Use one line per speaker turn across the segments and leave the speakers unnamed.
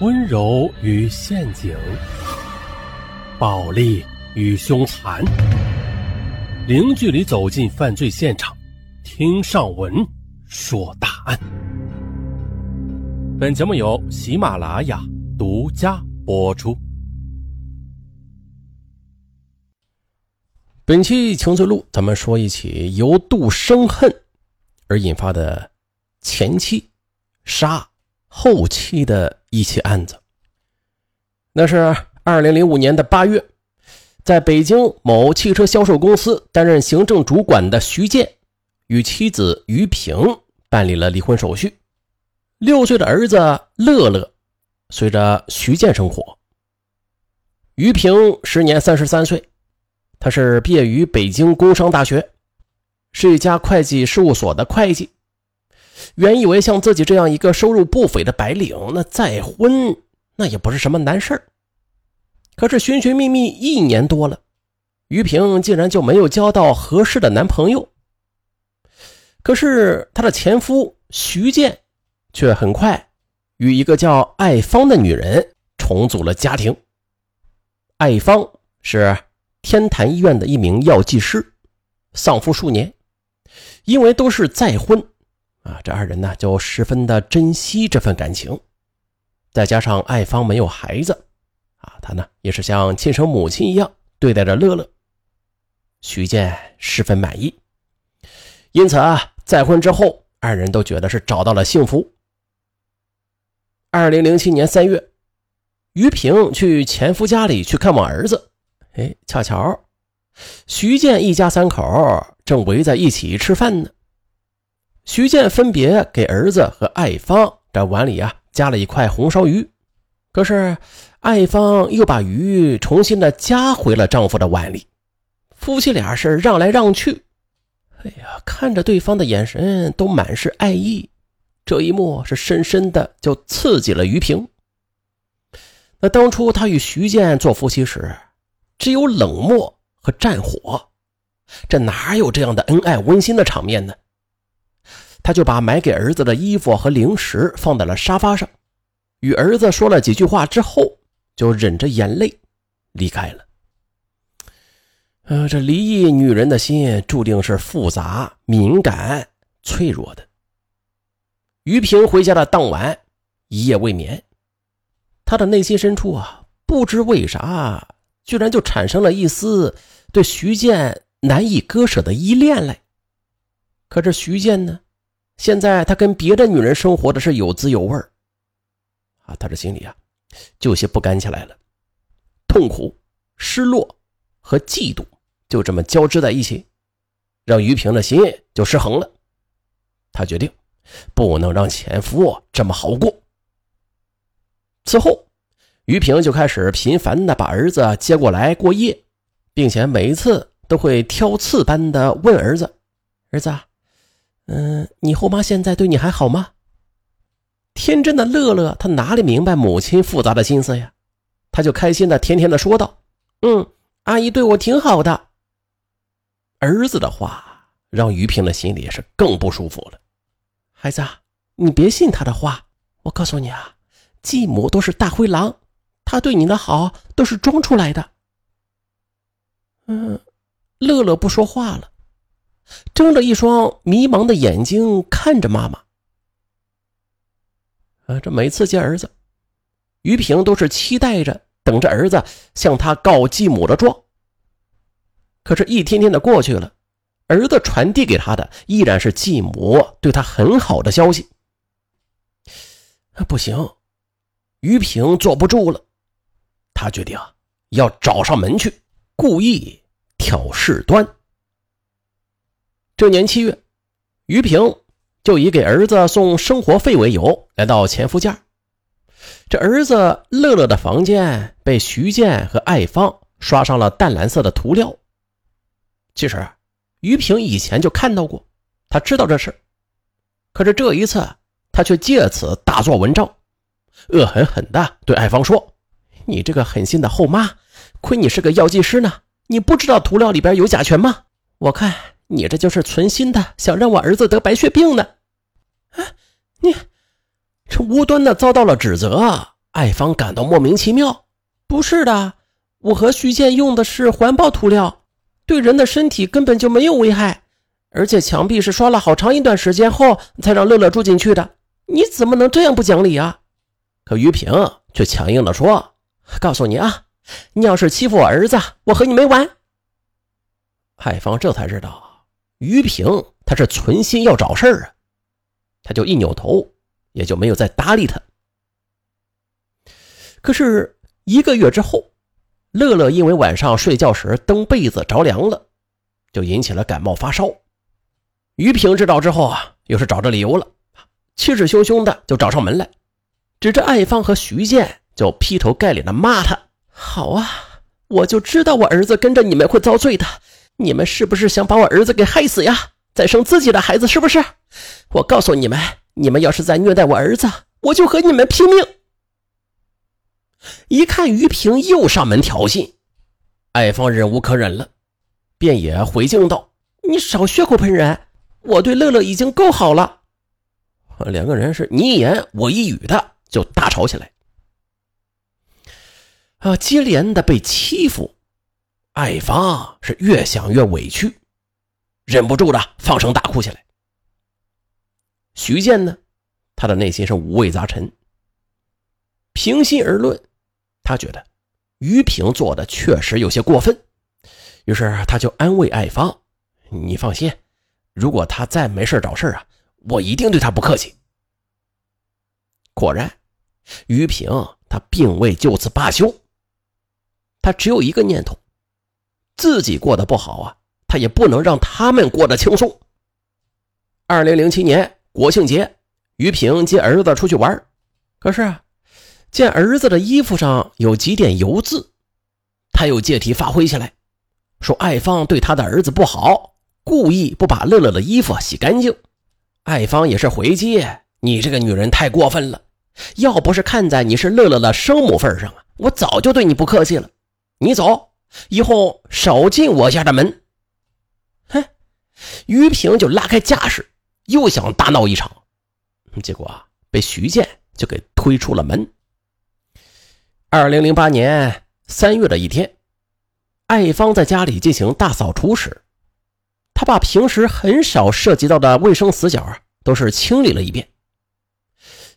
温柔与陷阱，暴力与凶残，零距离走进犯罪现场，听上文说大案。本节目由喜马拉雅独家播出。本期情罪录，咱们说一起由妒生恨而引发的前妻杀。后期的一起案子，那是二零零五年的八月，在北京某汽车销售公司担任行政主管的徐建，与妻子于平办理了离婚手续。六岁的儿子乐乐随着徐建生活。于平时年三十三岁，他是毕业于北京工商大学，是一家会计事务所的会计。原以为像自己这样一个收入不菲的白领，那再婚那也不是什么难事儿可是寻寻觅觅一年多了，于平竟然就没有交到合适的男朋友。可是她的前夫徐建却很快与一个叫艾芳的女人重组了家庭。艾芳是天坛医院的一名药剂师，丧夫数年，因为都是再婚。啊，这二人呢就十分的珍惜这份感情，再加上艾芳没有孩子，啊，他呢也是像亲生母亲一样对待着乐乐。徐建十分满意，因此啊，再婚之后，二人都觉得是找到了幸福。二零零七年三月，于平去前夫家里去看望儿子，哎，恰巧徐建一家三口正围在一起吃饭呢。徐建分别给儿子和艾芳这碗里啊加了一块红烧鱼，可是艾芳又把鱼重新的夹回了丈夫的碗里，夫妻俩是让来让去，哎呀，看着对方的眼神都满是爱意，这一幕是深深的就刺激了于平。那当初他与徐建做夫妻时，只有冷漠和战火，这哪有这样的恩爱温馨的场面呢？他就把买给儿子的衣服和零食放在了沙发上，与儿子说了几句话之后，就忍着眼泪离开了。呃，这离异女人的心注定是复杂、敏感、脆弱的。于平回家的当晚，一夜未眠，他的内心深处啊，不知为啥，居然就产生了一丝对徐建难以割舍的依恋来。可这徐建呢？现在他跟别的女人生活的是有滋有味啊，他这心里啊就有些不甘起来了，痛苦、失落和嫉妒就这么交织在一起，让于平的心就失衡了。他决定不能让前夫这么好过。此后，于平就开始频繁的把儿子接过来过夜，并且每一次都会挑刺般的问儿子：“儿子。”嗯，你后妈现在对你还好吗？天真的乐乐，他哪里明白母亲复杂的心思呀？他就开心的甜甜的说道：“嗯，阿姨对我挺好的。”儿子的话让于平的心里是更不舒服了。孩子，你别信他的话。我告诉你啊，继母都是大灰狼，他对你的好都是装出来的。嗯，乐乐不说话了。睁着一双迷茫的眼睛看着妈妈。啊，这每次见儿子，于平都是期待着等着儿子向他告继母的状。可是，一天天的过去了，儿子传递给他的依然是继母对他很好的消息。不行，于平坐不住了，他决定要找上门去，故意挑事端。这年七月，于平就以给儿子送生活费为由来到前夫家。这儿子乐乐的房间被徐建和艾芳刷上了淡蓝色的涂料。其实，于平以前就看到过，他知道这事。可是这一次，他却借此大做文章，恶狠狠地对艾芳说：“你这个狠心的后妈，亏你是个药剂师呢，你不知道涂料里边有甲醛吗？我看。”你这就是存心的，想让我儿子得白血病呢！啊，你这无端的遭到了指责，艾芳感到莫名其妙。不是的，我和徐建用的是环保涂料，对人的身体根本就没有危害。而且墙壁是刷了好长一段时间后才让乐乐住进去的。你怎么能这样不讲理啊？可于平却强硬地说：“告诉你啊，你要是欺负我儿子，我和你没完。”海芳这才知道于平他是存心要找事儿啊，他就一扭头，也就没有再搭理他。可是一个月之后，乐乐因为晚上睡觉时蹬被子着凉了，就引起了感冒发烧。于平知道之后啊，又是找着理由了，气势汹汹的就找上门来，指着艾芳和徐建就劈头盖脸的骂他：“好啊，我就知道我儿子跟着你们会遭罪的，你们是不是想把我儿子给害死呀？再生自己的孩子是不是？我告诉你们，你们要是再虐待我儿子，我就和你们拼命！”一看于平又上门挑衅，艾芳忍无可忍了，便也回敬道：“你少血口喷人。”我对乐乐已经够好了，两个人是你一言我一语的就大吵起来。啊，接连的被欺负，艾芳是越想越委屈，忍不住的放声大哭起来。徐建呢，他的内心是五味杂陈。平心而论，他觉得于平做的确实有些过分，于是他就安慰艾芳：“你放心。”如果他再没事找事啊，我一定对他不客气。果然，于平他并未就此罢休，他只有一个念头：自己过得不好啊，他也不能让他们过得轻松。二零零七年国庆节，于平接儿子出去玩，可是啊，见儿子的衣服上有几点油渍，他又借题发挥起来，说艾芳对他的儿子不好。故意不把乐乐的衣服洗干净，艾芳也是回击你这个女人太过分了。要不是看在你是乐乐的生母份上啊，我早就对你不客气了。你走，以后少进我家的门。哼，于平就拉开架势，又想大闹一场，结果啊，被徐建就给推出了门。二零零八年三月的一天，艾芳在家里进行大扫除时。她把平时很少涉及到的卫生死角啊，都是清理了一遍。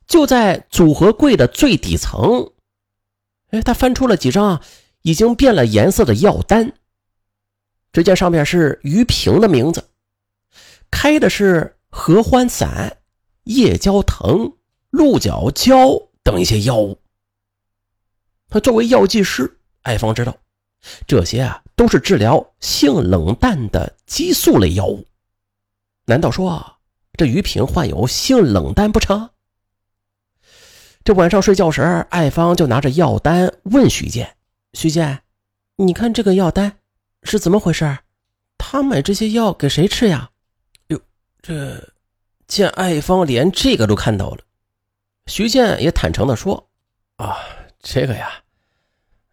就在组合柜的最底层，哎，他翻出了几张已经变了颜色的药单。只见上面是于平的名字，开的是合欢散、夜交藤、鹿角胶等一些药物。他作为药剂师，艾芳知道这些啊。都是治疗性冷淡的激素类药物，难道说这于平患有性冷淡不成？这晚上睡觉时，艾芳就拿着药单问徐建：“徐建，你看这个药单是怎么回事？他买这些药给谁吃呀？”哟，这见艾芳连这个都看到了，徐建也坦诚的说：“啊，这个呀，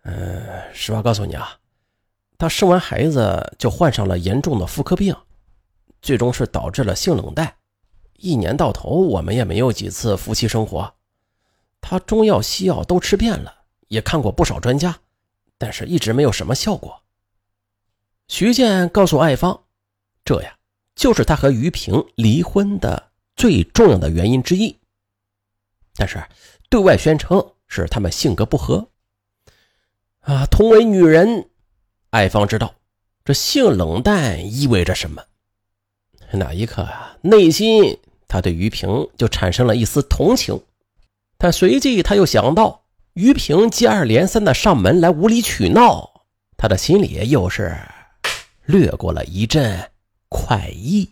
嗯，实话告诉你啊。”他生完孩子就患上了严重的妇科病，最终是导致了性冷淡。一年到头，我们也没有几次夫妻生活。他中药西药都吃遍了，也看过不少专家，但是一直没有什么效果。徐建告诉艾芳，这呀就是他和于平离婚的最重要的原因之一。但是对外宣称是他们性格不合。啊，同为女人。艾芳知道这性冷淡意味着什么，那一刻啊，内心他对于平就产生了一丝同情。但随即他又想到于平接二连三的上门来无理取闹，他的心里又是掠过了一阵快意。